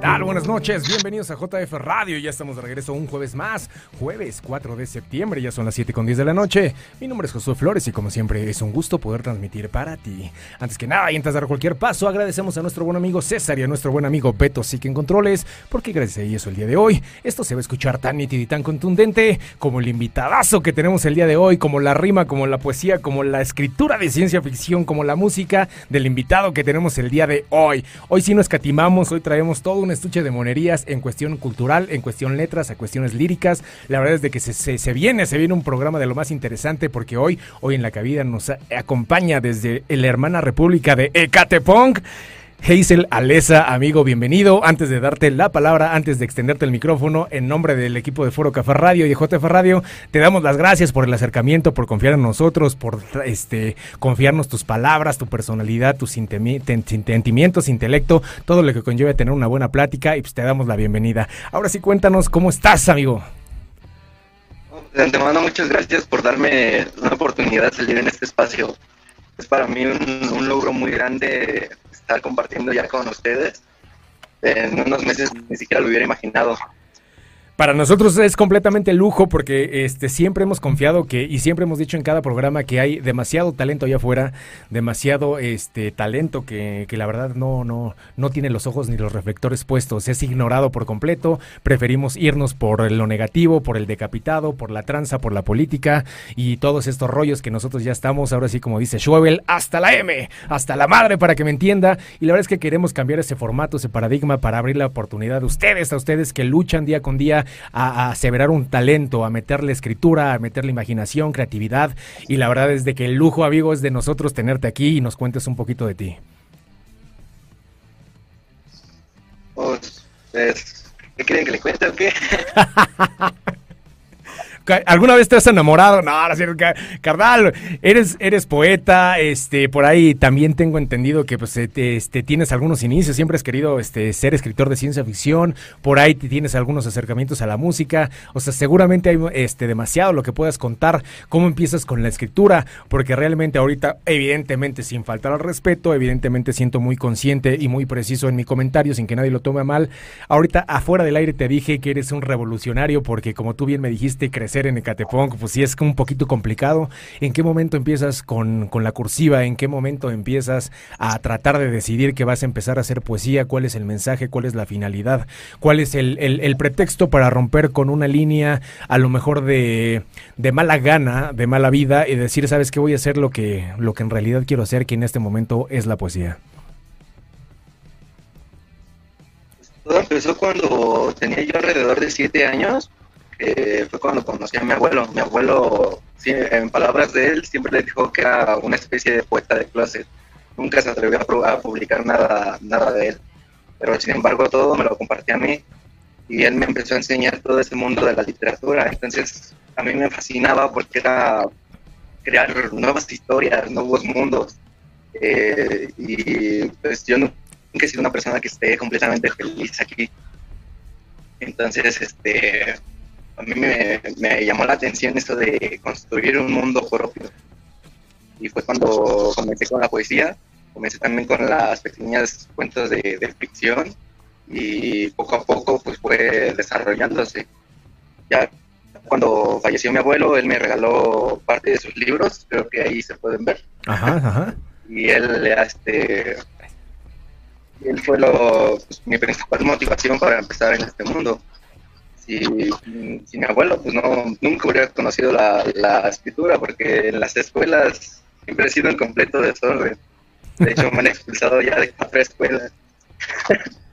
tal? Buenas noches, bienvenidos a JF Radio. Ya estamos de regreso un jueves más, jueves 4 de septiembre, ya son las 7 con 10 de la noche. Mi nombre es Josué Flores y como siempre es un gusto poder transmitir para ti. Antes que nada y antes de dar cualquier paso, agradecemos a nuestro buen amigo César y a nuestro buen amigo Beto Sique en Controles, porque gracias a ellos el día de hoy esto se va a escuchar tan nítido y tan contundente como el invitadazo que tenemos el día de hoy, como la rima, como la poesía, como la escritura de ciencia ficción, como la música del invitado que tenemos el día de hoy. Hoy sí no escatimamos, hoy traemos todo un estuche de monerías en cuestión cultural, en cuestión letras, a cuestiones líricas. La verdad es de que se, se, viene, se viene un programa de lo más interesante porque hoy, hoy en la cabida nos acompaña desde la hermana república de Ecatepong. Hazel Alesa, amigo, bienvenido. Antes de darte la palabra, antes de extenderte el micrófono, en nombre del equipo de Foro Café Radio y de JF Radio, te damos las gracias por el acercamiento, por confiar en nosotros, por este confiarnos tus palabras, tu personalidad, tus sentimientos, intelecto, todo lo que conlleva tener una buena plática y pues te damos la bienvenida. Ahora sí, cuéntanos cómo estás, amigo. De antemano, muchas gracias por darme la oportunidad de salir en este espacio. Es para mí un logro muy grande estar compartiendo ya con ustedes. En unos meses ni siquiera lo hubiera imaginado. Para nosotros es completamente lujo porque este, siempre hemos confiado que y siempre hemos dicho en cada programa que hay demasiado talento allá afuera, demasiado este, talento que, que, la verdad no, no, no tiene los ojos ni los reflectores puestos, es ignorado por completo, preferimos irnos por lo negativo, por el decapitado, por la tranza, por la política y todos estos rollos que nosotros ya estamos, ahora sí como dice Schwebel, hasta la M, hasta la madre para que me entienda. Y la verdad es que queremos cambiar ese formato, ese paradigma para abrir la oportunidad de ustedes, a ustedes que luchan día con día a, aseverar un talento, a meterle escritura, a meterle imaginación, creatividad. Y la verdad es de que el lujo, amigo, es de nosotros tenerte aquí y nos cuentes un poquito de ti. Pues, ¿Qué quieren que le cuente o qué? ¿Alguna vez te has enamorado? No, no, carnal, eres, eres poeta, este, por ahí también tengo entendido que pues este, tienes algunos inicios, siempre has querido este, ser escritor de ciencia ficción, por ahí tienes algunos acercamientos a la música, o sea, seguramente hay este, demasiado lo que puedas contar, cómo empiezas con la escritura, porque realmente ahorita, evidentemente, sin faltar al respeto, evidentemente siento muy consciente y muy preciso en mi comentario, sin que nadie lo tome mal, ahorita afuera del aire te dije que eres un revolucionario, porque como tú bien me dijiste, crecer en Ecatepong, pues sí es un poquito complicado. ¿En qué momento empiezas con, con, la cursiva? ¿En qué momento empiezas a tratar de decidir que vas a empezar a hacer poesía? ¿Cuál es el mensaje? ¿Cuál es la finalidad? ¿Cuál es el, el, pretexto para romper con una línea a lo mejor de, de, mala gana, de mala vida y decir, sabes que voy a hacer lo que, lo que en realidad quiero hacer, que en este momento es la poesía? Todo empezó cuando tenía yo alrededor de siete años fue cuando conocí a mi abuelo. Mi abuelo, en palabras de él, siempre le dijo que era una especie de poeta de clase. Nunca se atrevió a, publicar nada, nada de él. Pero sin embargo todo me lo compartía a mí y él me empezó a enseñar todo ese mundo de la literatura. Entonces a mí me fascinaba porque era crear nuevas historias, nuevos mundos. Eh, y pues yo nunca he sido una persona que esté completamente feliz aquí. Entonces, este, a mí me, llamó la atención eso de construir un mundo propio. Y fue cuando comencé con la poesía, comencé también con las pequeñas cuentos de, ficción y poco a poco pues fue desarrollándose. Ya cuando falleció mi abuelo, él me regaló parte de sus libros, creo que ahí se pueden ver. Ajá, ajá. Y él, este, él fue lo, pues, mi principal motivación para empezar en este mundo si, si, mi abuelo, pues no, nunca hubiera conocido la, la, escritura, porque en las escuelas siempre he sido el completo desorden. De hecho, me han expulsado ya de cuatro escuelas.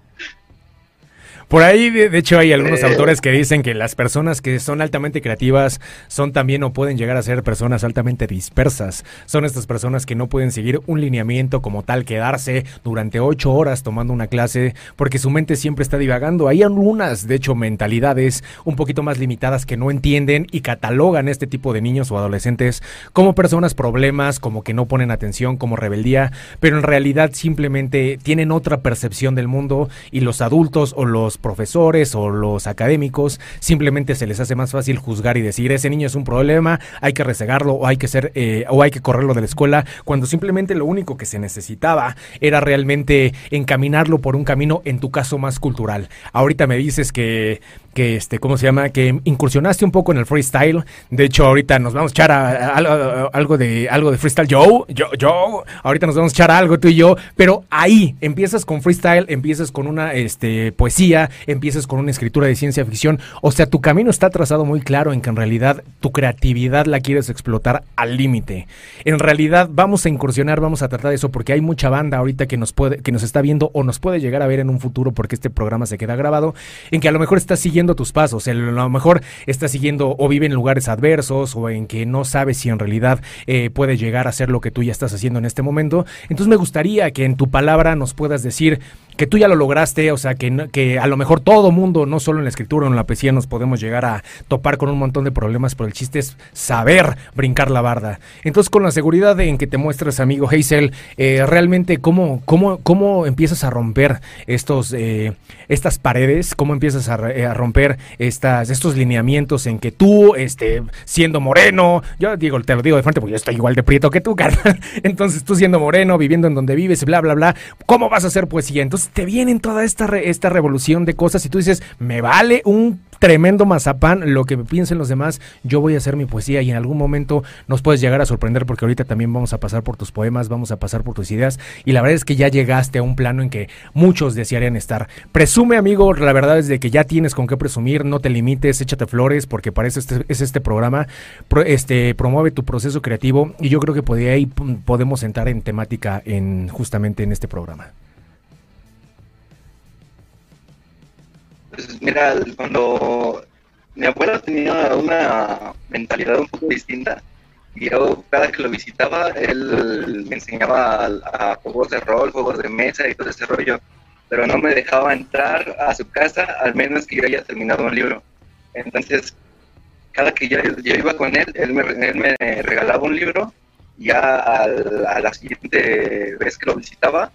Por ahí, de, hecho, hay algunos autores que dicen que las personas que son altamente creativas son también o pueden llegar a ser personas altamente dispersas. Son estas personas que no pueden seguir un lineamiento como tal, quedarse durante ocho horas tomando una clase, porque su mente siempre está divagando. Hay algunas, de hecho, mentalidades un poquito más limitadas que no entienden y catalogan este tipo de niños o adolescentes como personas problemas, como que no ponen atención, como rebeldía, pero en realidad simplemente tienen otra percepción del mundo y los adultos o los profesores o los académicos simplemente se les hace más fácil juzgar y decir ese niño es un problema, hay que resegarlo o hay que ser eh, o hay que correrlo de la escuela, cuando simplemente lo único que se necesitaba era realmente encaminarlo por un camino, en tu caso más cultural. Ahorita me dices que que este, ¿cómo se llama? Que incursionaste un poco en el freestyle. De hecho, ahorita nos vamos a echar algo de algo de freestyle. Yo, yo, yo. Ahorita nos vamos a echar algo tú y yo. Pero ahí empiezas con freestyle, empiezas con una este, poesía, empiezas con una escritura de ciencia ficción. O sea, tu camino está trazado muy claro en que en realidad tu creatividad la quieres explotar al límite. En realidad vamos a incursionar, vamos a tratar de eso porque hay mucha banda ahorita que nos puede, que nos está viendo o nos puede llegar a ver en un futuro porque este programa se queda grabado, en que a lo mejor está siguiendo tus pasos. a lo mejor está siguiendo o vive en lugares adversos o en que no sabes si en realidad eh, puede llegar a ser lo que tú ya estás haciendo en este momento. Entonces me gustaría que en tu palabra nos puedas decir que tú ya lo lograste, o sea, que, que a lo mejor todo mundo, no solo en la escritura o en la poesía, nos podemos llegar a topar con un montón de problemas, pero el chiste es saber brincar la barda. Entonces, con la seguridad en que te muestras, amigo Hazel, eh, realmente cómo, cómo, cómo empiezas a romper estos, eh, estas paredes, cómo empiezas a, romper estas, estos lineamientos en que tú, este, siendo moreno, yo digo, te lo digo de frente porque yo estoy igual de prieto que tú, carnal. Entonces, tú siendo moreno, viviendo en donde vives, bla, bla, bla, ¿cómo vas a hacer poesía? Entonces, te vienen toda esta, esta revolución de cosas y tú dices, me vale un tremendo mazapán lo que piensen los demás, yo voy a hacer mi poesía y en algún momento nos puedes llegar a sorprender porque ahorita también vamos a pasar por tus poemas, vamos a pasar por tus ideas y la verdad es que ya llegaste a un plano en que muchos desearían estar. Presume amigo, la verdad es de que ya tienes con qué presumir, no te limites, échate flores porque para eso este, es este programa, este promueve tu proceso creativo y yo creo que por ahí podemos entrar en temática en justamente en este programa. Pues mira, cuando mi abuelo tenía una mentalidad un poco distinta, y yo cada que lo visitaba, él me enseñaba a, juegos de rol, juegos de mesa y todo ese rollo, pero no me dejaba entrar a su casa al menos que yo haya terminado un libro. Entonces, cada que yo, iba con él, él me, me, regalaba un libro, ya a la siguiente vez que lo visitaba,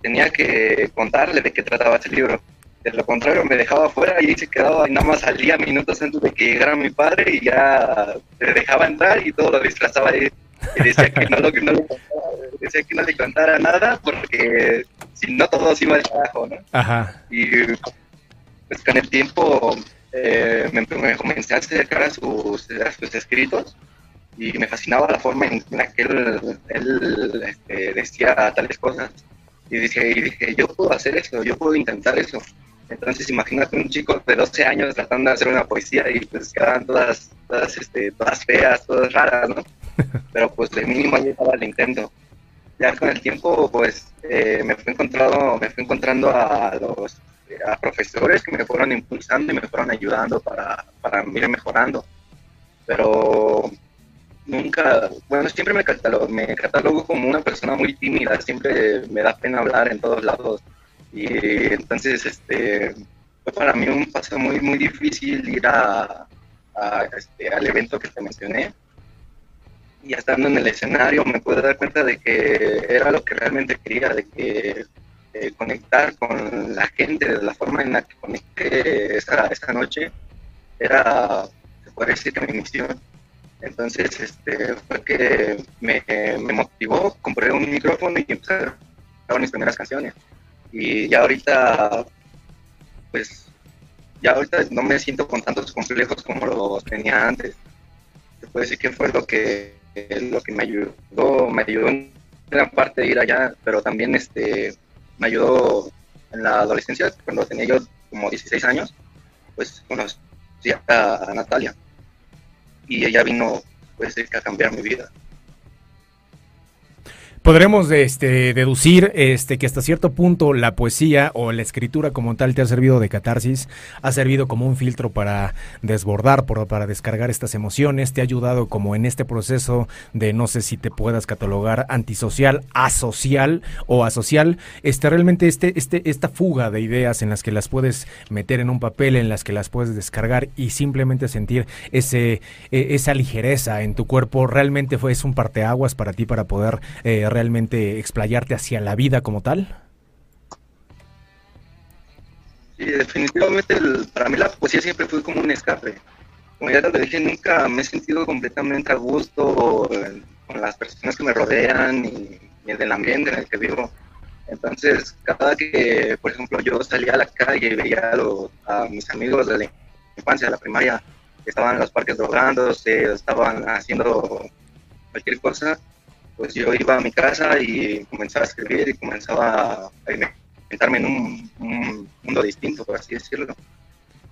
tenía que contarle de qué trataba ese libro de lo contrario me dejaba afuera y se quedaba y nada más salía minutos antes de que llegara mi padre y ya me dejaba entrar y todo lo disfrazaba y, decía que no, que no, decía que no le contara nada porque si no todos iba al carajo, ¿no? Ajá. Y pues con el tiempo eh, me, comencé a acercar a sus, sus escritos y me fascinaba la forma en la que él, él este, decía tales cosas. Y dije, y dije, yo puedo hacer eso, yo puedo intentar eso. Entonces imagínate un chico de 12 años tratando de hacer una poesía y pues quedaban todas, todas, este, todas feas, todas raras, ¿no? Pero pues de mínimo ahí estaba el intento. Ya con el tiempo pues eh, me fui encontrando, me fui encontrando a los a profesores que me fueron impulsando y me fueron ayudando para, para ir mejorando. Pero nunca, bueno, siempre me catalogo, me catalogo como una persona muy tímida, siempre me da pena hablar en todos lados y entonces, este, fue para mí un paso muy, muy difícil ir a, este, al evento que te mencioné. Y estando en el escenario me pude dar cuenta de que era lo que realmente quería, de que conectar con la gente de la forma en la que conecté esa, esa noche era, se puede decir que mi misión. Entonces, este, fue que me, me motivó, compré un micrófono y empecé a mis primeras canciones y ya ahorita, pues, ya ahorita no me siento con tantos complejos como los tenía antes. Se puede decir que fue lo que, lo que me ayudó, me ayudó en gran parte de ir allá, pero también este, me ayudó en la adolescencia, cuando tenía yo como 16 años, pues conocí a Natalia y ella vino pues a cambiar mi vida. Podremos este, deducir este, que hasta cierto punto la poesía o la escritura como tal te ha servido de catarsis, ha servido como un filtro para desbordar, para descargar estas emociones, te ha ayudado como en este proceso de no sé si te puedas catalogar antisocial, asocial o asocial, este, realmente este, este, esta fuga de ideas en las que las puedes meter en un papel, en las que las puedes descargar y simplemente sentir ese, e, esa ligereza en tu cuerpo, realmente fue, es un parteaguas para ti para poder... Eh, realmente explayarte hacia la vida como tal? Sí, definitivamente para mí la poesía siempre fue como un escape. Como ya te dije, nunca me he sentido completamente a gusto con las personas que me rodean y, en el ambiente en el que vivo. Entonces, cada que, por ejemplo, yo salía a la calle y veía a, mis amigos de la infancia, de la primaria, que estaban en los parques drogándose, estaban haciendo cualquier cosa, pues yo iba a mi casa y comenzaba a escribir y comenzaba a inventarme en un, mundo distinto, por así decirlo.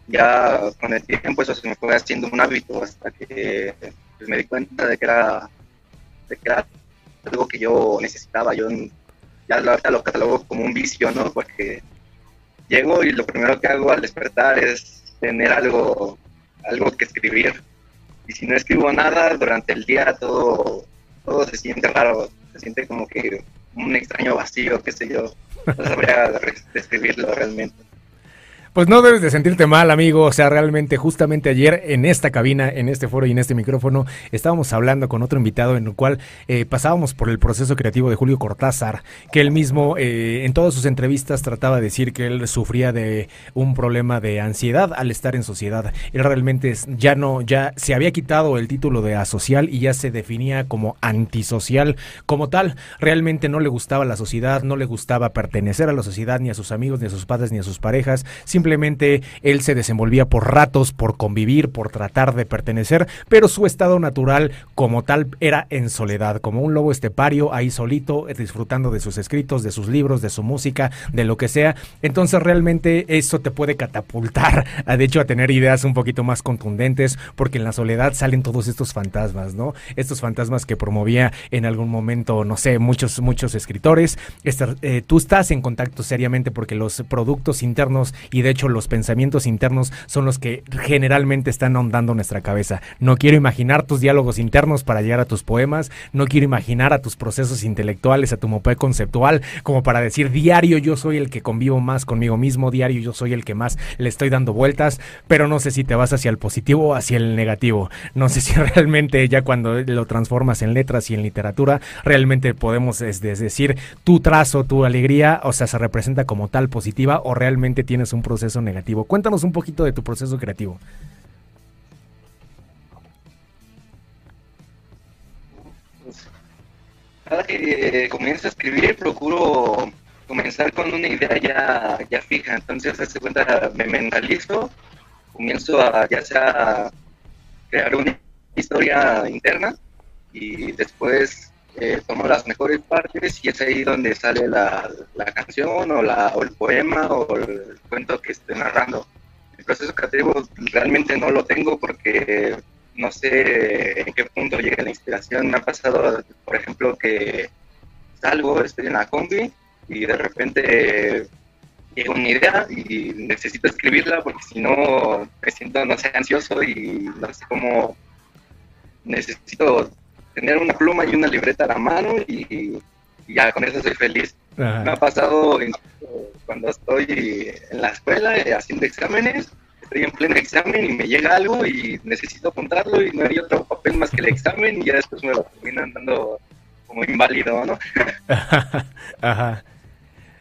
Ya con el tiempo eso se me fue haciendo un hábito hasta que pues, me di cuenta de que era, de que era algo que yo necesitaba. Yo ya lo, lo catalogo como un vicio, ¿no? Porque llego y lo primero que hago al despertar es tener algo, algo que escribir. Y si no escribo nada durante el día, todo, todo se siente raro, se siente como que un extraño vacío, qué sé yo. No sabría describirlo realmente. Pues no debes de sentirte mal, amigo. O sea, realmente, justamente ayer en esta cabina, en este foro y en este micrófono, estábamos hablando con otro invitado en el cual eh, pasábamos por el proceso creativo de Julio Cortázar, que él mismo eh, en todas sus entrevistas trataba de decir que él sufría de un problema de ansiedad al estar en sociedad. Él realmente ya no, ya se había quitado el título de asocial y ya se definía como antisocial como tal. Realmente no le gustaba la sociedad, no le gustaba pertenecer a la sociedad, ni a sus amigos, ni a sus padres, ni a sus parejas simplemente él se desenvolvía por ratos, por convivir, por tratar de pertenecer, pero su estado natural como tal era en soledad, como un lobo estepario, ahí solito, disfrutando de sus escritos, de sus libros, de su música, de lo que sea. Entonces realmente eso te puede catapultar, de hecho, a tener ideas un poquito más contundentes, porque en la soledad salen todos estos fantasmas, ¿no? Estos fantasmas que promovía en algún momento, no sé, muchos, muchos escritores. Eh, tú estás en contacto seriamente porque los productos internos y de de hecho los pensamientos internos son los que generalmente están ahondando nuestra cabeza. No quiero imaginar tus diálogos internos para llegar a tus poemas, no quiero imaginar a tus procesos intelectuales, a tu mopé conceptual, como para decir diario yo soy el que convivo más conmigo mismo, diario yo soy el que más le estoy dando vueltas, pero no sé si te vas hacia el positivo o hacia el negativo. No sé si realmente ya cuando lo transformas en letras y en literatura, realmente podemos es decir, tu trazo, tu alegría, o sea, se representa como tal positiva o realmente tienes un proceso proceso negativo. Cuéntanos un poquito de tu proceso creativo. Cada que comienzo a escribir, procuro comenzar con una idea ya, ya fija. Entonces, hace cuenta, me mentalizo, comienzo a ya sea crear una historia interna y después eh, tomo las mejores partes y es ahí donde sale la, la canción o, la, o el poema o el cuento que estoy narrando. El proceso creativo realmente no lo tengo porque no sé en qué punto llega la inspiración. Me ha pasado, por ejemplo, que salgo, estoy en la combi y de repente llega una idea y necesito escribirla porque si no me siento, no sé, ansioso y no sé cómo necesito tener una pluma y una libreta a la mano y, ya con eso soy feliz. Me ha pasado cuando estoy en la escuela eh, haciendo exámenes, estoy en pleno examen y me llega algo y necesito apuntarlo y no hay otro papel más que el examen y ya después me lo terminan dando como inválido, ¿no? Ajá.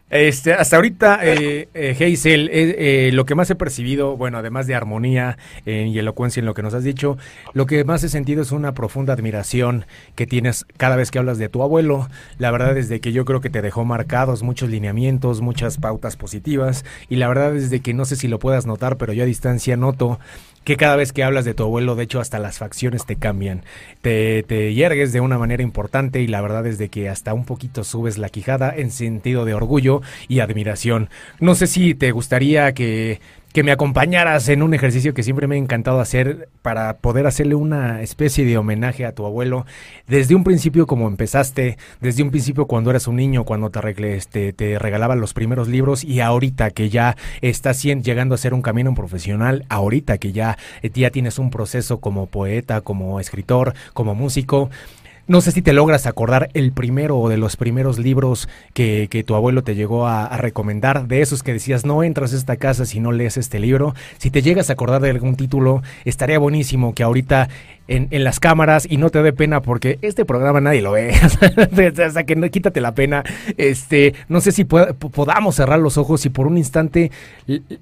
Este, hasta ahorita, eh, eh Hazel, eh, eh, lo que más he percibido, bueno, además de armonía y elocuencia en lo que nos has dicho, lo que más he sentido es una profunda admiración que tienes cada vez que hablas de tu abuelo. La verdad es de que yo creo que te dejó marcados muchos lineamientos, muchas pautas positivas, y la verdad es de que no sé si lo puedas notar, pero yo a distancia noto que cada vez que hablas de tu abuelo, de hecho, hasta las facciones te cambian. Te, te yergues de una manera importante y la verdad es de que hasta un poquito subes la quijada en sentido de orgullo y admiración. No sé si te gustaría que que me acompañaras en un ejercicio que siempre me ha encantado hacer para poder hacerle una especie de homenaje a tu abuelo. Desde un principio como empezaste, desde un principio cuando eras un niño, cuando te, este, te regalaban los primeros libros y ahorita que ya estás llegando a ser un camino profesional, ahorita que ya, eh, ya tienes un proceso como poeta, como escritor, como músico. No sé si te logras acordar el primero o de los primeros libros que, tu abuelo te llegó a, recomendar, de esos que decías, no entras a esta casa si no lees este libro. Si te llegas a acordar de algún título, estaría buenísimo que ahorita en, las cámaras y no te dé pena porque este programa nadie lo ve. o que no quítate la pena. Este, no sé si podamos cerrar los ojos y por un instante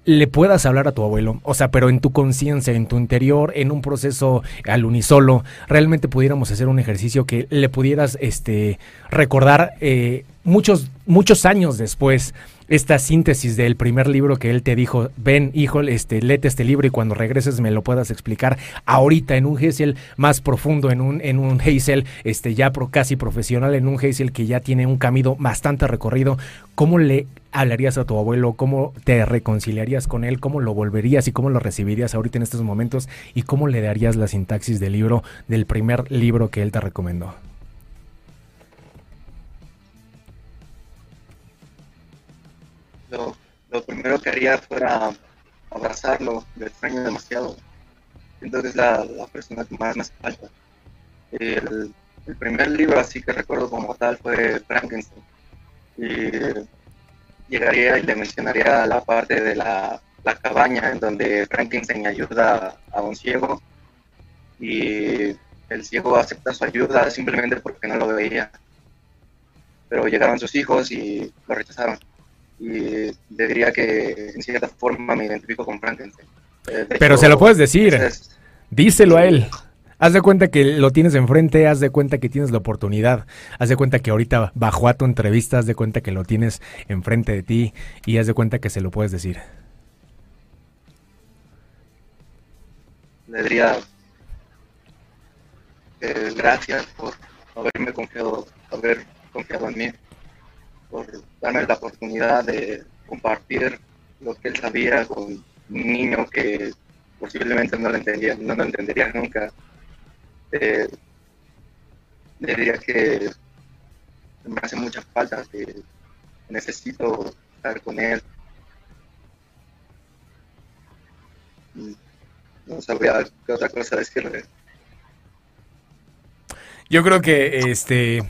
le puedas hablar a tu abuelo. O sea, pero en tu conciencia, en tu interior, en un proceso al unisolo, realmente pudiéramos hacer un ejercicio que le pudieras este, recordar eh, muchos, muchos años después esta síntesis del primer libro que él te dijo, ven hijo, este, léete este libro y cuando regreses me lo puedas explicar ahorita en un Hazel más profundo, en un, en un este, ya casi profesional, en un Hazel que ya tiene un camino bastante recorrido, ¿cómo le hablarías a tu abuelo? ¿Cómo te reconciliarías con él? ¿Cómo lo volverías y cómo lo recibirías ahorita en estos momentos? ¿Y cómo le darías la sintaxis del libro, del primer libro que él te recomendó? Lo, primero que haría fuera abrazarlo, lo extraño demasiado. Entonces la, la persona que más me hace falta. El, primer libro así que recuerdo como tal fue Frankenstein. Y llegaría y le mencionaría la parte de la, la cabaña en donde Frankenstein ayuda a un ciego y el ciego acepta su ayuda simplemente porque no lo veía. Pero llegaron sus hijos y lo rechazaron y le diría que en cierta forma me identifico con Frankenstein. Eh, Pero se lo puedes decir, díselo a él. Haz de cuenta que lo tienes enfrente, haz de cuenta que tienes la oportunidad, haz de cuenta que ahorita bajó a tu entrevista, haz de cuenta que lo tienes enfrente de ti y haz de cuenta que se lo puedes decir. Le diría eh, gracias por haberme confiado, haber confiado en mí por darme la oportunidad de compartir lo que él sabía con un niño que posiblemente no lo entendía, no lo entendería nunca. Eh, diría que me hace mucha falta, que necesito estar con él. No sabría qué otra cosa decirle. Yo creo que este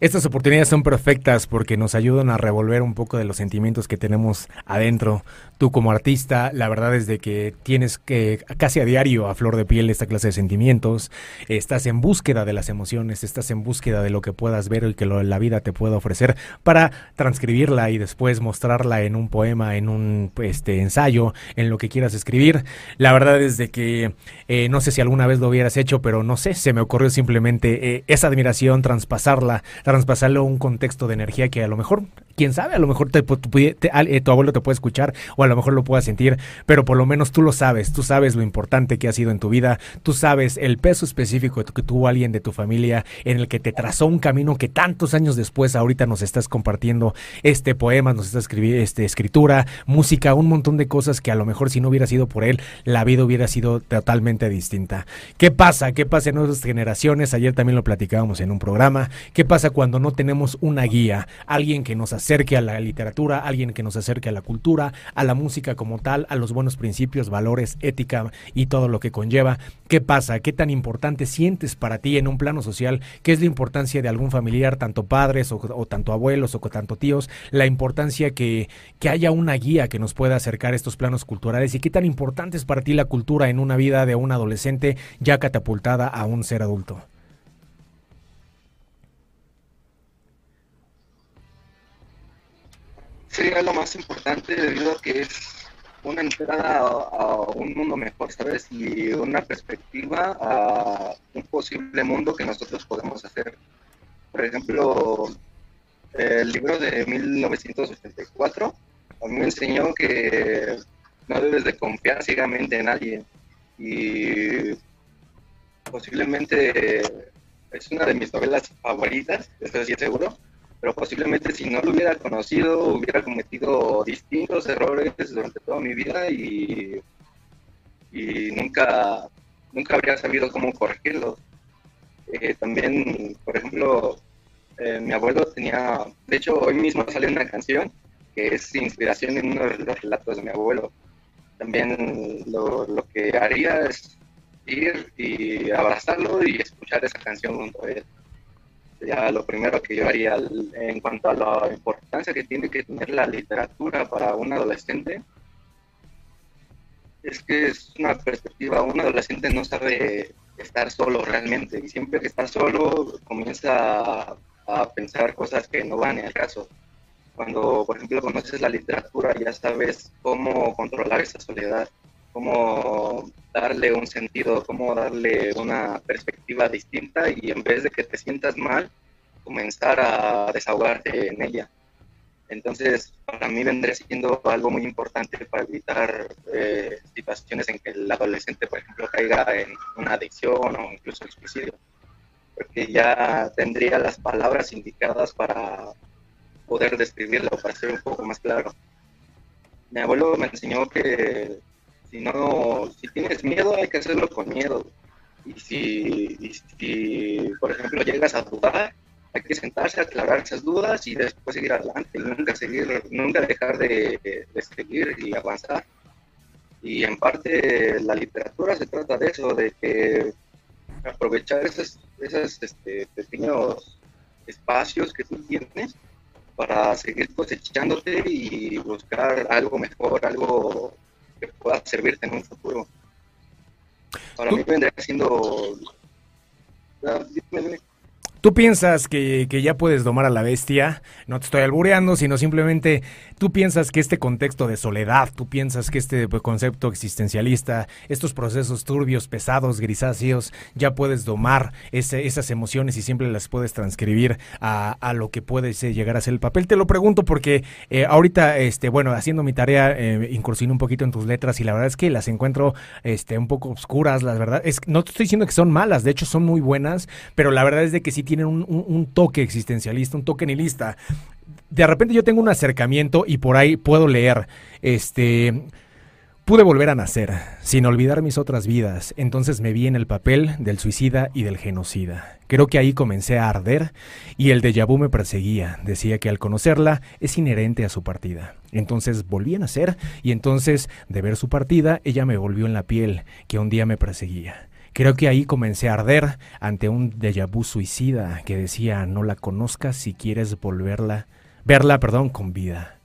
estas oportunidades son perfectas porque nos ayudan a revolver un poco de los sentimientos que tenemos adentro. Tú como artista, la verdad es de que tienes que casi a diario a flor de piel esta clase de sentimientos. Estás en búsqueda de las emociones, estás en búsqueda de lo que puedas ver y que la vida te pueda ofrecer para transcribirla y después mostrarla en un poema, en un este, ensayo, en lo que quieras escribir. La verdad es de que eh, no sé si alguna vez lo hubieras hecho, pero no sé, se me ocurrió simplemente eh, esa admiración, traspasarla traspasarlo a un contexto de energía que a lo mejor, quién sabe, a lo mejor te, eh, tu abuelo te puede escuchar o a lo mejor lo pueda sentir, pero por lo menos tú lo sabes, tú sabes lo importante que ha sido en tu vida, tú sabes el peso específico que tuvo alguien de tu familia en el que te trazó un camino que tantos años después ahorita nos estás compartiendo este poema, nos estás escribiendo este, escritura, música, un montón de cosas que a lo mejor si no hubiera sido por él, la vida hubiera sido totalmente distinta. ¿Qué pasa? ¿Qué pasa en nuestras generaciones? Ayer también lo platicábamos en un programa. ¿Qué pasa cuando no tenemos una guía, alguien que nos acerque a la literatura, alguien que nos acerque a la cultura, a la música como tal, a los buenos principios, valores, ética y todo lo que conlleva. ¿Qué pasa? ¿Qué tan importante sientes para ti en un plano social? ¿Qué es la importancia de algún familiar, tanto padres o, tanto abuelos o tanto tíos? La importancia que, que haya una guía que nos pueda acercar a estos planos culturales y qué tan importante es para ti la cultura en una vida de un adolescente ya catapultada a un ser adulto. Sería lo más importante debido a que es una entrada a, un mundo mejor, ¿sabes? Y una perspectiva a un posible mundo que nosotros podemos hacer. Por ejemplo, el libro de 1984 a mí me enseñó que no debes de confiar ciegamente en alguien y posiblemente es una de mis novelas favoritas, estoy seguro, pero posiblemente si no lo hubiera conocido hubiera cometido distintos errores durante toda mi vida y, y nunca, nunca habría sabido cómo corregirlos. Eh, también, por ejemplo, eh, mi abuelo tenía, de hecho hoy mismo sale una canción que es inspiración en uno de los relatos de mi abuelo. También lo, lo que haría es ir y abrazarlo y escuchar esa canción junto a él ya lo primero que yo haría en cuanto a la importancia que tiene que tener la literatura para un adolescente Es que es una perspectiva, un adolescente no sabe estar solo realmente y siempre que está solo comienza a, pensar cosas que no van en el caso. Cuando, por ejemplo, conoces la literatura ya sabes cómo controlar esa soledad, cómo darle un sentido, cómo darle una perspectiva distinta y en vez de que te sientas mal, comenzar a desahogarte en ella. Entonces, para mí vendría siendo algo muy importante para evitar eh, situaciones en que el adolescente, por ejemplo, caiga en una adicción o incluso el suicidio, porque ya tendría las palabras indicadas para poder describirlo, para ser un poco más claro. Mi abuelo me enseñó que si no, si tienes miedo, hay que hacerlo con miedo. Y si, si por ejemplo, llegas a dudar, hay que sentarse, aclarar esas dudas y después seguir adelante, nunca seguir, nunca dejar de, seguir y avanzar. Y en parte la literatura se trata de eso, de que aprovechar esos, esos este, pequeños espacios que tú tienes para seguir cosechándote y buscar algo mejor, algo que pueda servirte en un futuro. Para mí vendría siendo... Tú piensas que, que, ya puedes domar a la bestia, no te estoy albureando, sino simplemente tú piensas que este contexto de soledad, tú piensas que este pues, concepto existencialista, estos procesos turbios, pesados, grisáceos, ya puedes domar ese, esas emociones y siempre las puedes transcribir a, a, lo que puede llegar a ser el papel. Te lo pregunto porque eh, ahorita, este, bueno, haciendo mi tarea, eh, incursioné un poquito en tus letras y la verdad es que las encuentro este, un poco oscuras, la verdad. Es, no te estoy diciendo que son malas, de hecho son muy buenas, pero la verdad es de que sí tienen un, toque existencialista, un toque nihilista. De repente yo tengo un acercamiento y por ahí puedo leer, este, pude volver a nacer, sin olvidar mis otras vidas, entonces me vi en el papel del suicida y del genocida. Creo que ahí comencé a arder y el déjà vu me perseguía. Decía que al conocerla es inherente a su partida. Entonces volví a nacer y entonces de ver su partida ella me volvió en la piel que un día me perseguía. Creo que ahí comencé a arder ante un déjà vu suicida que decía no la conozcas si quieres volverla, verla, perdón, con vida.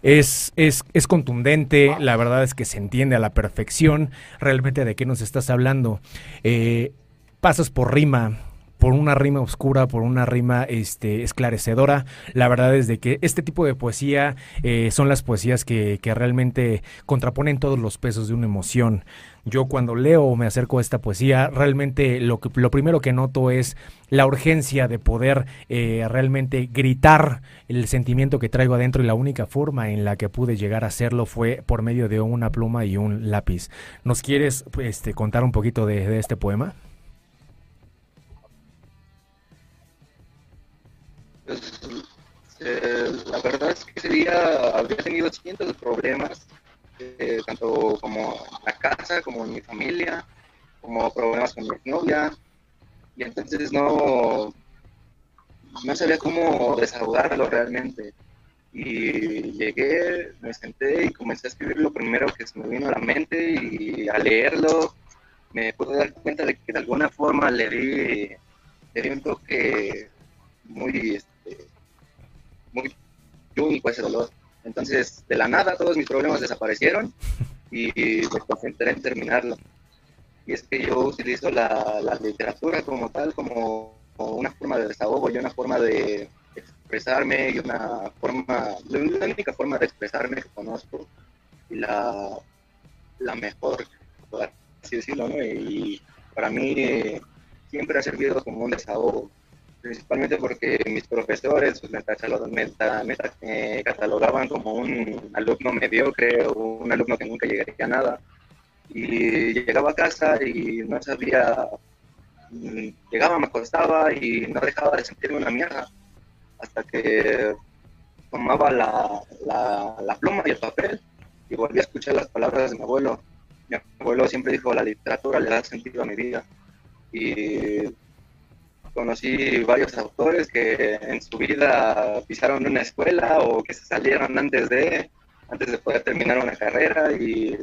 Es, es, es, contundente, la verdad es que se entiende a la perfección realmente de qué nos estás hablando. Eh, pasas por rima, por una rima oscura, por una rima este, esclarecedora. La verdad es de que este tipo de poesía eh, son las poesías que, que, realmente contraponen todos los pesos de una emoción. Yo cuando leo o me acerco a esta poesía, realmente lo, que, lo primero que noto es la urgencia de poder eh, realmente gritar el sentimiento que traigo adentro y la única forma en la que pude llegar a hacerlo fue por medio de una pluma y un lápiz. ¿Nos quieres este, contar un poquito de, de este poema? Eh, la verdad es que ese día había tenido cientos de problemas, eh, tanto como en la casa, como en mi familia, como problemas con mi novia, y entonces no, no sabía cómo desahogarlo realmente. Y llegué, me senté y comencé a escribir lo primero que se me vino a la mente y a leerlo me pude dar cuenta de que de alguna forma le di, le di un toque muy muy único ese dolor. Entonces, de la nada, todos mis problemas desaparecieron y me concentré en terminarlo. Y es que yo utilizo la, la literatura como tal, como, una forma de desahogo y una forma de expresarme y una forma, la única forma de expresarme que conozco y la, la mejor, por así decirlo, ¿no? Y para mí siempre ha servido como un desahogo principalmente porque mis profesores pues, me, me, catalogaban como un alumno mediocre o un alumno que nunca llegaría a nada. Y llegaba a casa y no sabía, mm, llegaba, me acostaba y no dejaba de sentirme una mierda. Hasta que tomaba la, la, la pluma y el papel y volví a escuchar las palabras de mi abuelo. Mi abuelo siempre dijo, la literatura le da sentido a mi vida. Y conocí varios autores que en su vida pisaron una escuela o que se salieron antes de, antes de poder terminar una carrera y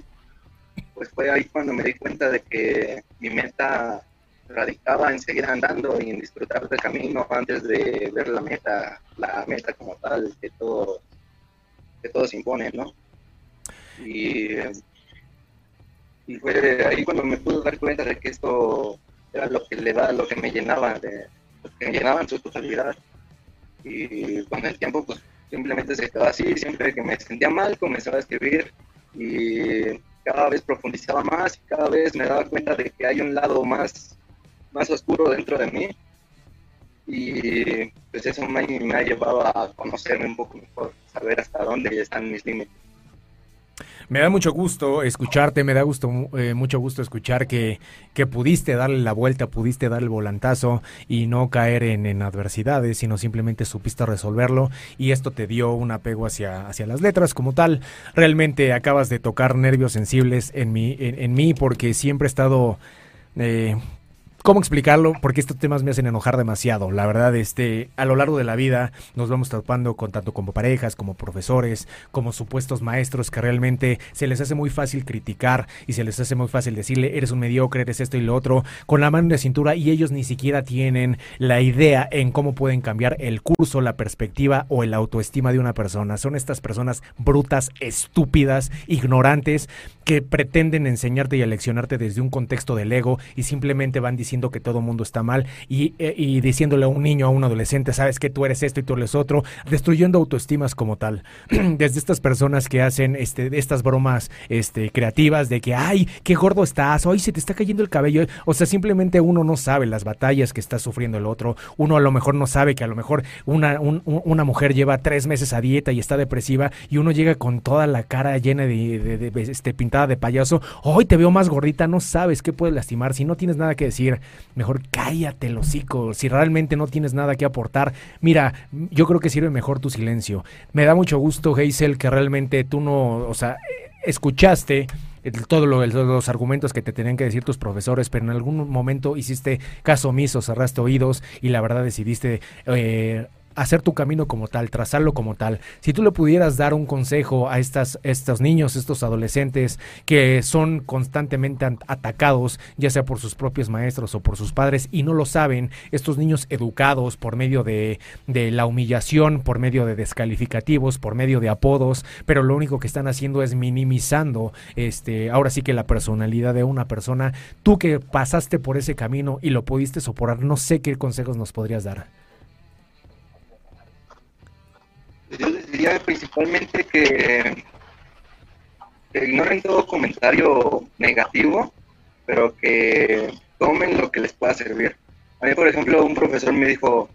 pues fue ahí cuando me di cuenta de que mi meta radicaba en seguir andando y en disfrutar del camino antes de ver la meta, la meta como tal que todo que todos imponen, ¿no? Y Y fue ahí cuando me pude dar cuenta de que esto era lo que le da, lo que me llenaba, de, lo que me su totalidad. Y con el tiempo, pues simplemente se quedó así, siempre que me sentía mal, comenzaba a escribir y cada vez profundizaba más cada vez me daba cuenta de que hay un lado más, más oscuro dentro de mí y pues eso me, me ha llevado a conocerme un poco mejor, saber hasta dónde están mis límites. Me da mucho gusto escucharte, me da gusto, eh, mucho gusto escuchar que, que, pudiste darle la vuelta, pudiste dar el volantazo y no caer en, adversidades, sino simplemente supiste resolverlo y esto te dio un apego hacia, hacia las letras como tal. Realmente acabas de tocar nervios sensibles en mí, en, en mí porque siempre he estado... Eh, ¿Cómo explicarlo? Porque estos temas me hacen enojar demasiado. La verdad, este, a lo largo de la vida nos vamos topando con tanto como parejas, como profesores, como supuestos maestros que realmente se les hace muy fácil criticar y se les hace muy fácil decirle eres un mediocre, eres esto y lo otro, con la mano en la cintura y ellos ni siquiera tienen la idea en cómo pueden cambiar el curso, la perspectiva o el autoestima de una persona. Son estas personas brutas, estúpidas, ignorantes, que pretenden enseñarte y aleccionarte desde un contexto del ego y simplemente van diciendo que todo mundo está mal y, eh, y, diciéndole a un niño, a un adolescente, sabes que tú eres esto y tú eres otro, destruyendo autoestimas como tal. Desde estas personas que hacen este, estas bromas este, creativas de que, ay, qué gordo estás, hoy se te está cayendo el cabello. O sea, simplemente uno no sabe las batallas que está sufriendo el otro. Uno a lo mejor no sabe que a lo mejor una, un, una mujer lleva tres meses a dieta y está depresiva y uno llega con toda la cara llena de este, pintada de payaso. Hoy te veo más gordita, no sabes qué puede lastimar. Si no tienes nada que decir, mejor cállate el hocico. Si realmente no tienes nada que aportar, mira, yo creo que sirve mejor tu silencio. Me da mucho gusto, Hazel, que realmente tú no, o sea, escuchaste todos lo, los argumentos que te tenían que decir tus profesores, pero en algún momento hiciste caso omiso, cerraste oídos y la verdad decidiste eh, hacer tu camino como tal, trazarlo como tal. Si tú le pudieras dar un consejo a estas, estos niños, estos adolescentes que son constantemente atacados, ya sea por sus propios maestros o por sus padres, y no lo saben, estos niños educados por medio de, de la humillación, por medio de descalificativos, por medio de apodos, pero lo único que están haciendo es minimizando, este, ahora sí que la personalidad de una persona. Tú que pasaste por ese camino y lo pudiste soportar, no sé qué consejos nos podrías dar. Yo diría principalmente que, ignoren todo comentario negativo, pero que tomen lo que les pueda servir. A mí, por ejemplo, un profesor me dijo,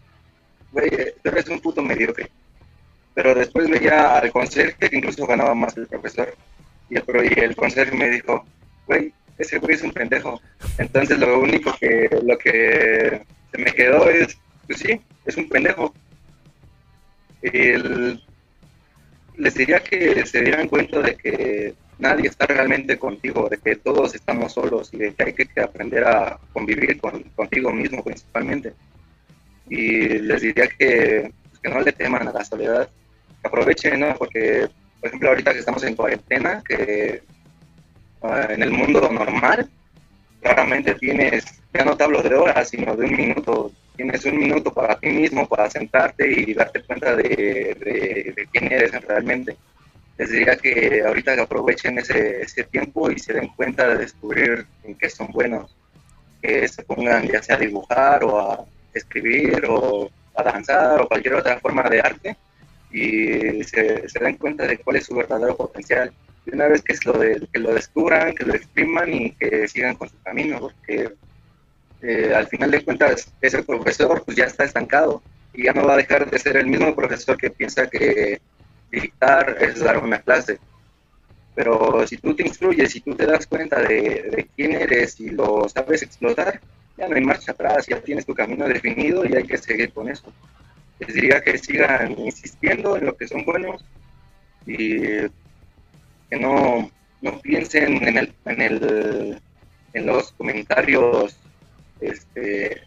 güey, tú eres un puto mediocre. Pero después veía al conserje que incluso ganaba más el profesor. Y el, y conserje me dijo, güey, ese güey es un pendejo. Entonces lo único que, lo que se me quedó es, pues sí, es un pendejo el, les diría que se dieran cuenta de que nadie está realmente contigo, de que todos estamos solos y de que hay que, aprender a convivir con, contigo mismo principalmente. Y les diría que, pues, que no le teman a la soledad, aprovechen, ¿no? Porque, por ejemplo, ahorita que estamos en cuarentena, que uh, en el mundo normal, claramente tienes, ya no te hablo de horas, sino de un minuto, tienes un minuto para ti mismo, para sentarte y darte cuenta de, de, de quién eres realmente. Les diría que ahorita que aprovechen ese, ese, tiempo y se den cuenta de descubrir en qué son buenos, que se pongan ya sea a dibujar o a escribir o a danzar o cualquier otra forma de arte y se, se den cuenta de cuál es su verdadero potencial. Y una vez que, es lo de, que lo descubran, que lo expriman y que sigan con su camino, porque eh, al final de cuentas ese profesor pues ya está estancado y ya no va a dejar de ser el mismo profesor que piensa que dictar es dar una clase. Pero si tú te instruyes, si tú te das cuenta de, quién eres y lo sabes explotar, ya no hay marcha atrás, ya tienes tu camino definido y hay que seguir con eso. Les diría que sigan insistiendo en lo que son buenos y que no, no piensen en, el, en, el, en los comentarios este,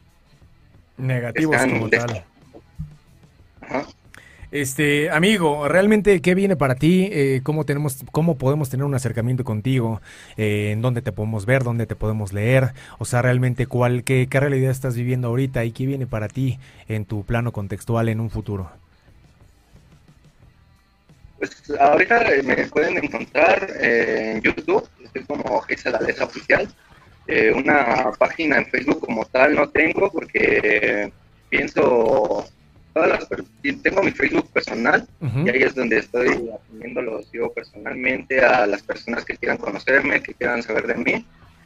negativos como tal. Ajá. Este, amigo, realmente, ¿qué viene para ti? Eh, ¿cómo, tenemos, ¿Cómo podemos tener un acercamiento contigo? Eh, ¿En dónde te podemos ver? ¿Dónde te podemos leer? O sea, realmente, ¿cuál, qué, ¿qué realidad estás viviendo ahorita y qué viene para ti en tu plano contextual en un futuro? Pues ahorita me pueden encontrar en YouTube, estoy como Geisa La Oficial. Eh, una página en Facebook como tal no tengo porque pienso todas las tengo mi Facebook personal y ahí es donde estoy los yo personalmente a las personas que quieran conocerme, que quieran saber de mí.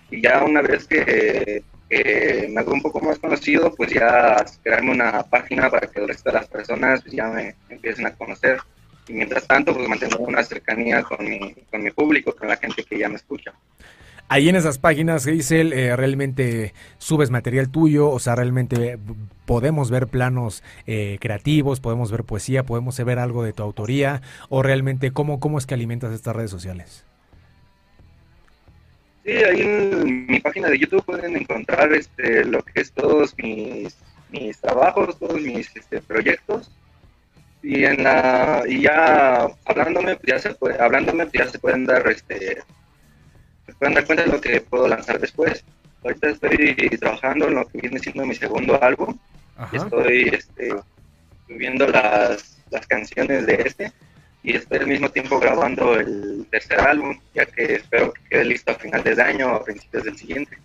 Y ya una vez que, me hago un poco más conocido, pues ya crearme una página para que el resto de las personas ya me empiecen a conocer. Y mientras tanto pues mantengo una cercanía con mi, con mi público, con la gente que ya me escucha. Ahí en esas páginas, Giselle, eh, realmente subes material tuyo, o sea, realmente podemos ver planos eh, creativos, podemos ver poesía, podemos ver algo de tu autoría, o realmente cómo, cómo es que alimentas estas redes sociales. Sí, ahí en mi página de YouTube pueden encontrar este, lo que es todos mis, mis trabajos, todos mis este, proyectos. Y en la y ya hablándome, ya se puede, hablándome, ya se pueden dar este pueden dar cuenta de lo que puedo lanzar después. Ahorita estoy trabajando en lo que viene siendo mi segundo álbum. Estoy este, subiendo las, las canciones de este y estoy al mismo tiempo grabando el tercer álbum, ya que espero que quede listo a finales de año o a principios del siguiente.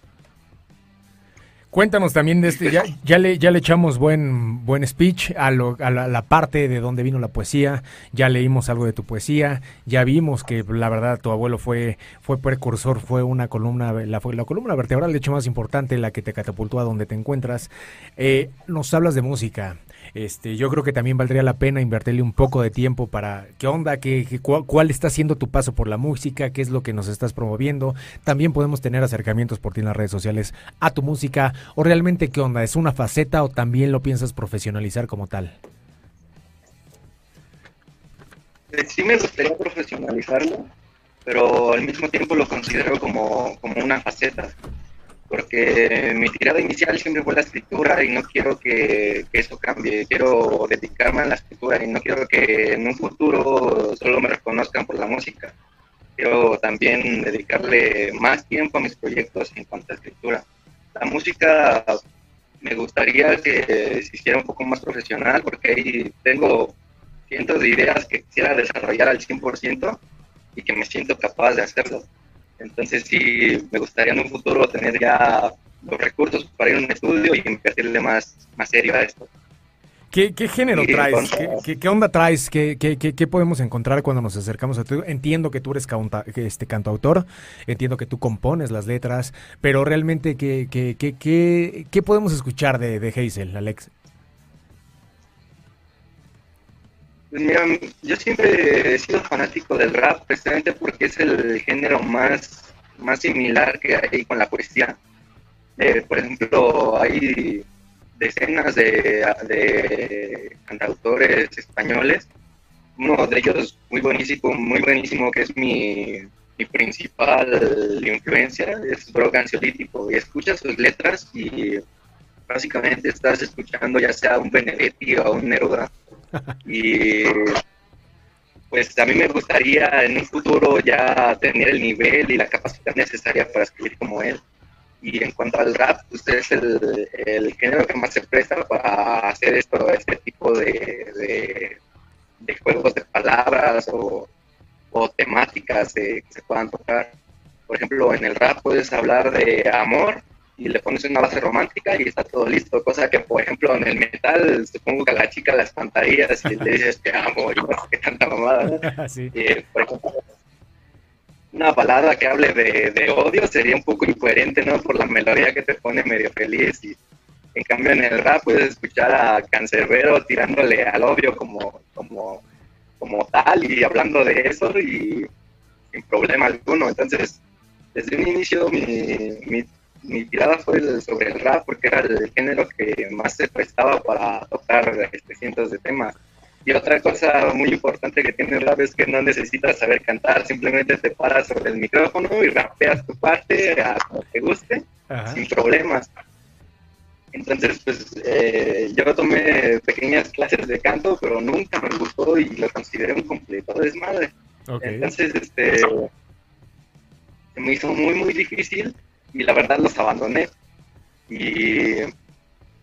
Cuéntanos también de este, ya, ya, le, ya le echamos buen, buen speech a, lo, a la, parte de dónde vino la poesía, ya leímos algo de tu poesía, ya vimos que la verdad tu abuelo fue, fue precursor, fue una columna, la, la columna vertebral de hecho más importante, la que te catapultó a donde te encuentras. Eh, nos hablas de música, este, yo creo que también valdría la pena invertirle un poco de tiempo para qué onda, qué, cuál, está siendo tu paso por la música, qué es lo que nos estás promoviendo. También podemos tener acercamientos por ti en las redes sociales a tu música o realmente qué onda, es una faceta o también lo piensas profesionalizar como tal. Eh, sí me gustaría profesionalizarlo, pero al mismo tiempo lo considero como, como una faceta porque mi tirada inicial siempre fue la escritura y no quiero que, eso cambie, quiero dedicarme a la escritura y no quiero que en un futuro solo me reconozcan por la música. Quiero también dedicarle más tiempo a mis proyectos en cuanto a escritura. La música me gustaría que se hiciera un poco más profesional porque ahí tengo cientos de ideas que quisiera desarrollar al 100% y que me siento capaz de hacerlo entonces sí, me gustaría en un futuro tener ya los recursos para ir a un estudio y invertirle más, más serio a esto. ¿Qué, género traes? ¿Qué, onda traes? ¿Qué, ¿Qué, podemos encontrar cuando nos acercamos a ti? Entiendo que tú eres este, cantautor, entiendo que tú compones las letras, pero realmente, ¿qué, qué, podemos escuchar de, de Hazel, Alex? Mira, yo siempre he sido fanático del rap, precisamente porque es el género más, más similar que hay con la poesía. Eh, por ejemplo, hay decenas de, de cantautores españoles, uno de ellos muy buenísimo, muy buenísimo que es mi, mi principal influencia, es Brogan Ansiolítico, y escuchas sus letras y básicamente estás escuchando ya sea un Benedetti o un Neruda y pues a mí me gustaría en un futuro ya tener el nivel y la capacidad necesaria para escribir como él. Y en cuanto al rap, pues es el, el género que más se presta para hacer esto, este tipo de, de, juegos de palabras o, o temáticas que se puedan tocar. Por ejemplo, en el rap puedes hablar de amor, y le pones una base romántica y está todo listo. Cosa que, por ejemplo, en el metal, supongo que a la chica las pantallas y le dices te amo y no sé qué tanta mamada. Eh, por ejemplo, una balada que hable de, odio sería un poco incoherente, ¿no? Por la melodía que te pone medio feliz. Y en cambio, en el rap puedes escuchar a Cancerbero tirándole al odio como, como, como tal y hablando de eso y sin problema alguno. Entonces, desde un inicio, mi, mi mi tirada fue sobre el rap porque era el género que más se prestaba para tocar este, cientos de temas. Y otra cosa muy importante que tiene el rap es que no necesitas saber cantar, simplemente te paras sobre el micrófono y rapeas tu parte a como te guste, sin problemas. Entonces, pues eh, yo tomé pequeñas clases de canto, pero nunca me gustó y lo consideré un completo desmadre. Entonces, este, se me hizo muy, muy difícil y la verdad los abandoné. Y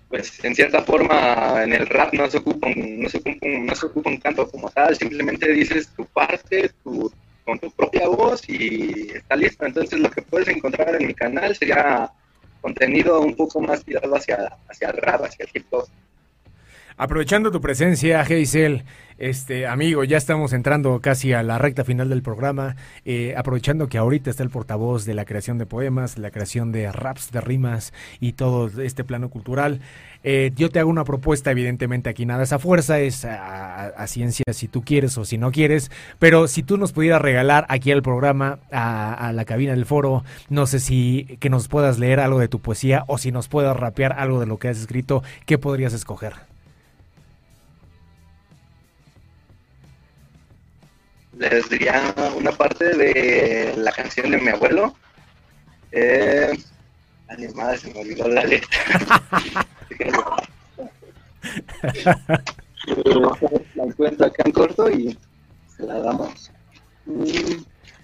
pues en cierta forma en el rap no se ocupa un, no se ocupa no se ocupa un canto como tal, simplemente dices tu parte tu, con tu propia voz y está listo. Entonces lo que puedes encontrar en mi canal sería contenido un poco más tirado hacia, hacia el rap, hacia el hip hop. Aprovechando tu presencia, Geisel, este amigo, ya estamos entrando casi a la recta final del programa. Eh, aprovechando que ahorita está el portavoz de la creación de poemas, la creación de raps, de rimas y todo este plano cultural. Eh, yo te hago una propuesta, evidentemente aquí nada esa fuerza, es a, ciencia si tú quieres o si no quieres, pero si tú nos pudieras regalar aquí al programa, a, a, la cabina del foro, no sé si que nos puedas leer algo de tu poesía o si nos puedas rapear algo de lo que has escrito, ¿qué podrías escoger? Les diría una parte de la canción de mi abuelo. Eh, se me olvidó la letra. la encuentro acá en corto y se la damos.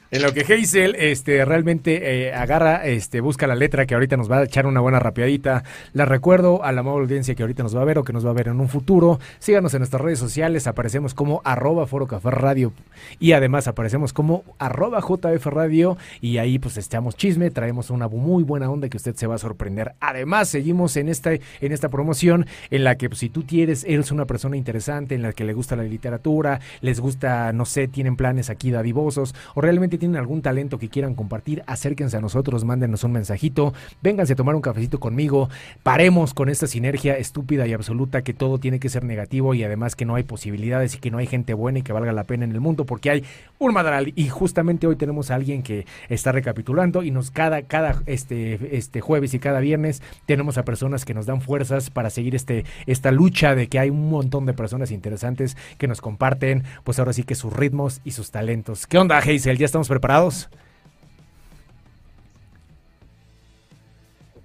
En lo que Hazel este, realmente eh, agarra, este, busca la letra que ahorita nos va a echar una buena rapiadita. La recuerdo a la amable audiencia que ahorita nos va a ver o que nos va a ver en un futuro. Síganos en nuestras redes sociales, aparecemos como arroba foro café radio y además aparecemos como arroba jf radio y ahí pues echamos chisme, traemos una muy buena onda que usted se va a sorprender. Además seguimos en esta, en esta promoción en la que pues, si tú quieres, eres una persona interesante, en la que le gusta la literatura, les gusta, no sé, tienen planes aquí dadivosos o realmente tienen algún talento que quieran compartir, acérquense a nosotros, mándenos un mensajito, vénganse a tomar un cafecito conmigo, paremos con esta sinergia estúpida y absoluta que todo tiene que ser negativo y además que no hay posibilidades y que no hay gente buena y que valga la pena en el mundo porque hay un madral y justamente hoy tenemos a alguien que está recapitulando y nos cada cada este este jueves y cada viernes tenemos a personas que nos dan fuerzas para seguir este esta lucha de que hay un montón de personas interesantes que nos comparten pues ahora sí que sus ritmos y sus talentos. ¿Qué onda, Hazel? Ya estamos preparados?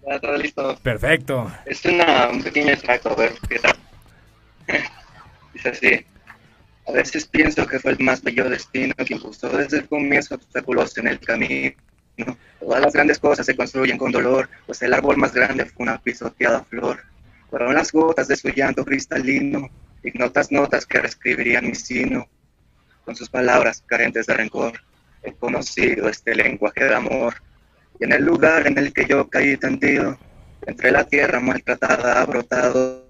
Ya está listo. Perfecto. Es una, un pequeño extracto, a ver qué tal. Dice así. A veces pienso que fue el más bello destino que impuso desde el comienzo obstáculos en el camino. Todas las grandes cosas se construyen con dolor, pues el árbol más grande fue una pisoteada flor. Fueron las gotas de su llanto cristalino, ignotas notas que reescribirían mi sino, con sus palabras carentes de rencor he conocido este lenguaje de amor. Y en el lugar en el que yo caí tendido, entre la tierra maltratada ha brotado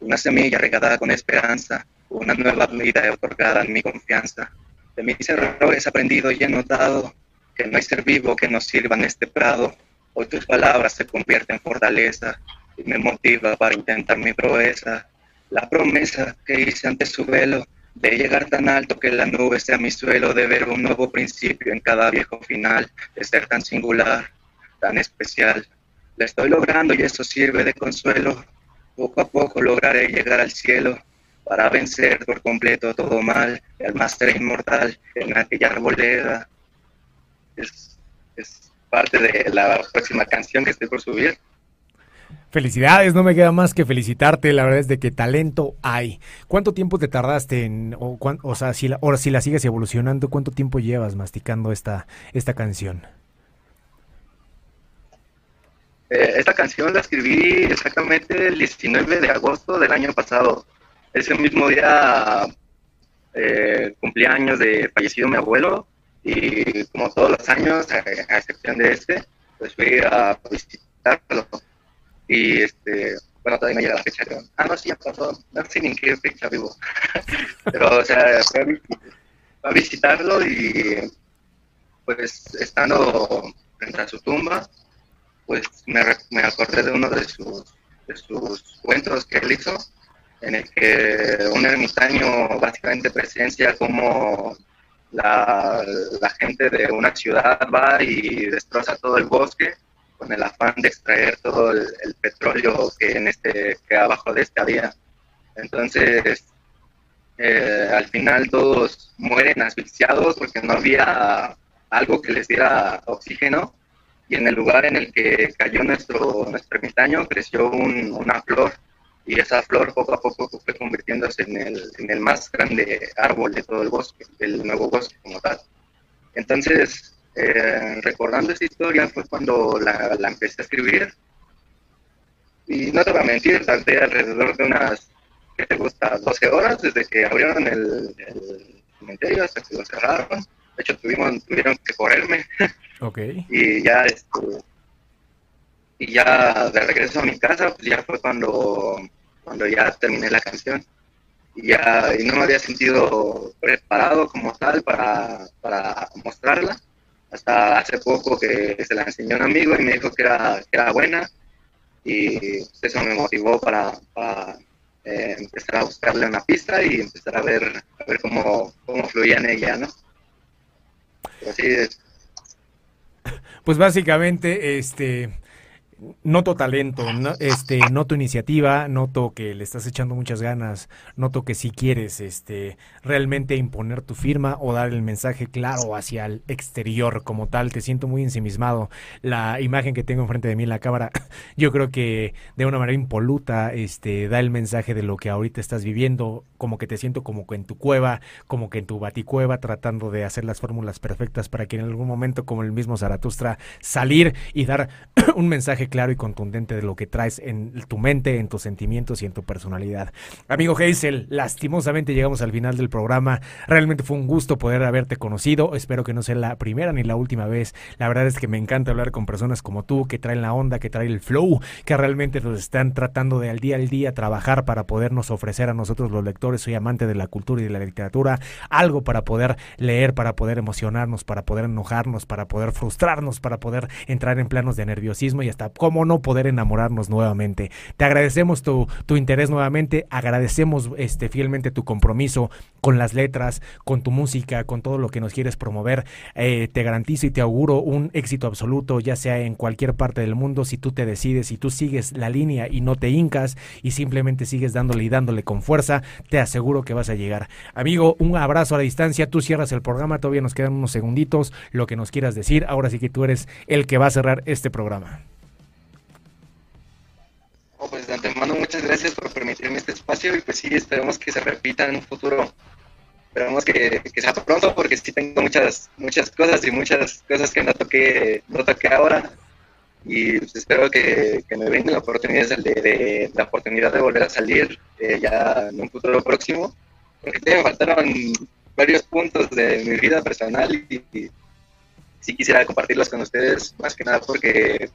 una semilla regada con esperanza, una nueva vida otorgada en mi confianza. De mis errores aprendido y he notado que no hay ser vivo que nos sirva en este prado. Hoy tus palabras se convierten en fortaleza y me motiva para intentar mi proeza. La promesa que hice ante su velo de llegar tan alto que la nube sea mi suelo, de ver un nuevo principio en cada viejo final, de ser tan singular, tan especial. La estoy logrando y eso sirve de consuelo. Poco a poco lograré llegar al cielo para vencer por completo todo mal, el máster inmortal en aquella arboleda. Es parte de la próxima canción que estoy por subir. Felicidades, no me queda más que felicitarte, la verdad es de que talento hay. ¿Cuánto tiempo te tardaste en, o, o sea, si la, si la sigues evolucionando, cuánto tiempo llevas masticando esta, esta canción? Eh, esta canción la escribí exactamente el 19 de agosto del año pasado. Ese mismo día eh, cumpleaños de fallecido mi abuelo y como todos los años, a, a excepción de este, pues fui a visitarlo y este, bueno, todavía no llega la fecha, ah, no, sí, ya pasó, no sé ni en qué fecha vivo, pero, o sea, fue a, visitarlo y, pues, estando frente a su tumba, pues, me, me acordé de uno de sus, de sus cuentos que él hizo, en el que un ermitaño básicamente presencia como la, la, gente de una ciudad va y destroza todo el bosque con el afán de extraer todo el, petróleo que en este que abajo de esta vía. Entonces, eh, al final todos mueren asfixiados porque no había algo que les diera oxígeno y en el lugar en el que cayó nuestro, nuestro ermitaño creció una flor y esa flor poco a poco fue convirtiéndose en el, en el más grande árbol de todo el bosque, el nuevo bosque como tal. Entonces, eh, recordando esta historia fue cuando la, empecé a escribir y no te voy a mentir, tardé alrededor de unas, ¿qué te gusta? 12 horas desde que abrieron el, el cementerio hasta que lo cerraron. De hecho, tuvimos, tuvieron que correrme. Ok. y ya, este, y ya de regreso a mi casa, pues ya fue cuando, cuando ya terminé la canción. Y ya y no me había sentido preparado como tal para, para mostrarla. Hasta hace poco que se la enseñó un amigo y me dijo que era, que era buena. Y eso me motivó para, para eh, empezar a buscarle una pista y empezar a ver, a ver cómo, cómo fluía en ella, ¿no? Pero sí, es- Pues básicamente, este, noto talento, no- este, noto iniciativa, noto que le estás echando muchas ganas, noto que si quieres, este, realmente imponer tu firma o dar el mensaje claro hacia el exterior como tal, te siento muy ensimismado. La imagen que tengo enfrente de mí en la cámara, yo creo que de una manera impoluta, este, da el mensaje de lo que ahorita estás viviendo, como que te siento como que en tu cueva, como que en tu baticueva, tratando de hacer las fórmulas perfectas para que en algún momento, como el mismo Zaratustra, salir y dar un mensaje claro y contundente de lo que traes en tu mente, en tus sentimientos y en tu personalidad. Amigo Hazel, lastimosamente llegamos al final del programa. Realmente fue un gusto poder haberte conocido. Espero que no sea la primera ni la última vez. La verdad es que me encanta hablar con personas como tú, que traen la onda, que traen el flow, que realmente nos están tratando de al día al día trabajar para podernos ofrecer a nosotros los lectores. Soy amante de la cultura y de la literatura, algo para poder leer, para poder emocionarnos, para poder enojarnos, para poder frustrarnos, para poder entrar en planos de nerviosismo y hasta cómo no poder enamorarnos nuevamente. Te agradecemos tu, tu interés nuevamente, agradecemos este fielmente tu compromiso con las letras, con tu música, con todo lo que nos quieres promover. Eh, te garantizo y te auguro un éxito absoluto, ya sea en cualquier parte del mundo, si tú te decides, si tú sigues la línea y no te hincas y simplemente sigues dándole y dándole con fuerza, te aseguro que vas a llegar. Amigo, un abrazo a la distancia, tú cierras el programa, todavía nos quedan unos segunditos, lo que nos quieras decir, ahora sí que tú eres el que va a cerrar este programa. Oh, pues de antemano muchas gracias por permitirme este espacio y pues sí, esperemos que se repita en un futuro. Esperemos que, que sea pronto porque sí tengo muchas muchas cosas y muchas cosas que no toqué, no toqué ahora y pues espero que, que me venga la oportunidad de, de- la oportunidad de volver a salir eh, ya en un futuro próximo porque me faltaron varios puntos de mi vida personal y, y sí quisiera compartirlos con ustedes más que nada porque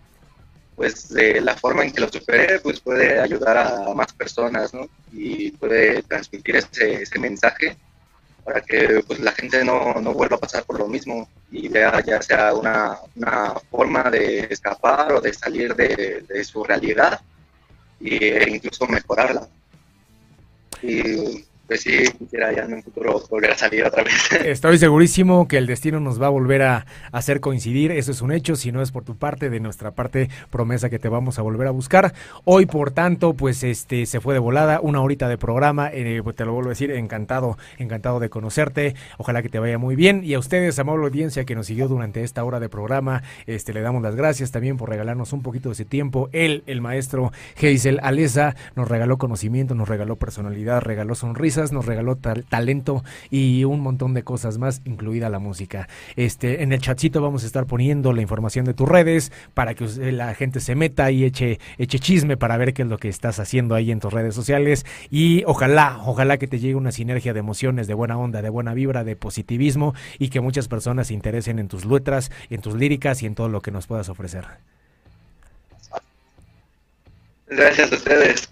pues de la forma en que lo superé, pues puede ayudar a más personas, ¿no? Y puede transmitir ese, ese mensaje para que pues, la gente no, no vuelva a pasar por lo mismo y vea ya sea una, una forma de escapar o de salir de, de su realidad e incluso mejorarla. Pues sí, quisiera ya en un futuro volver a salir otra vez. Estoy segurísimo que el destino nos va a volver a hacer coincidir, eso es un hecho, si no es por tu parte, de nuestra parte, promesa que te vamos a volver a buscar. Hoy, por tanto, pues este se fue de volada, una horita de programa, eh, pues, te lo vuelvo a decir, encantado, encantado de conocerte, ojalá que te vaya muy bien. Y a ustedes, amable audiencia que nos siguió durante esta hora de programa, este le damos las gracias también por regalarnos un poquito de ese tiempo. Él, el maestro Geisel Alesa, nos regaló conocimiento, nos regaló personalidad, regaló sonrisas, nos regaló tal- talento y un montón de cosas más, incluida la música. Este, en el chatcito vamos a estar poniendo la información de tus redes para que us- la gente se meta y eche, eche chisme para ver qué es lo que estás haciendo ahí en tus redes sociales. Y ojalá, ojalá que te llegue una sinergia de emociones, de buena onda, de buena vibra, de positivismo y que muchas personas se interesen en tus letras, en tus líricas y en todo lo que nos puedas ofrecer. Gracias a ustedes.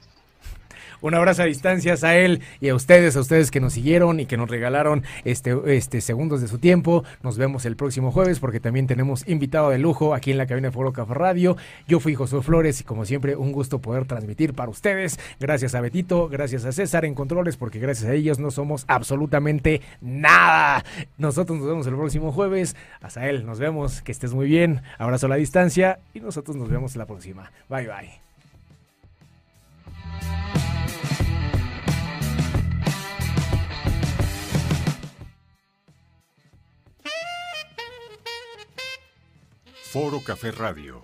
Un abrazo a distancias a él y a ustedes, a ustedes que nos siguieron y que nos regalaron este, este segundos de su tiempo. Nos vemos el próximo jueves porque también tenemos invitado de lujo aquí en la cabina de Foro Café Radio. Yo fui Josué Flores y como siempre un gusto poder transmitir para ustedes. Gracias a Betito, gracias a César en controles porque gracias a ellos no somos absolutamente nada. Nosotros nos vemos el próximo jueves. Hasta él, nos vemos. Que estés muy bien. Abrazo a la distancia y nosotros nos vemos la próxima. Bye bye. Foro Café Radio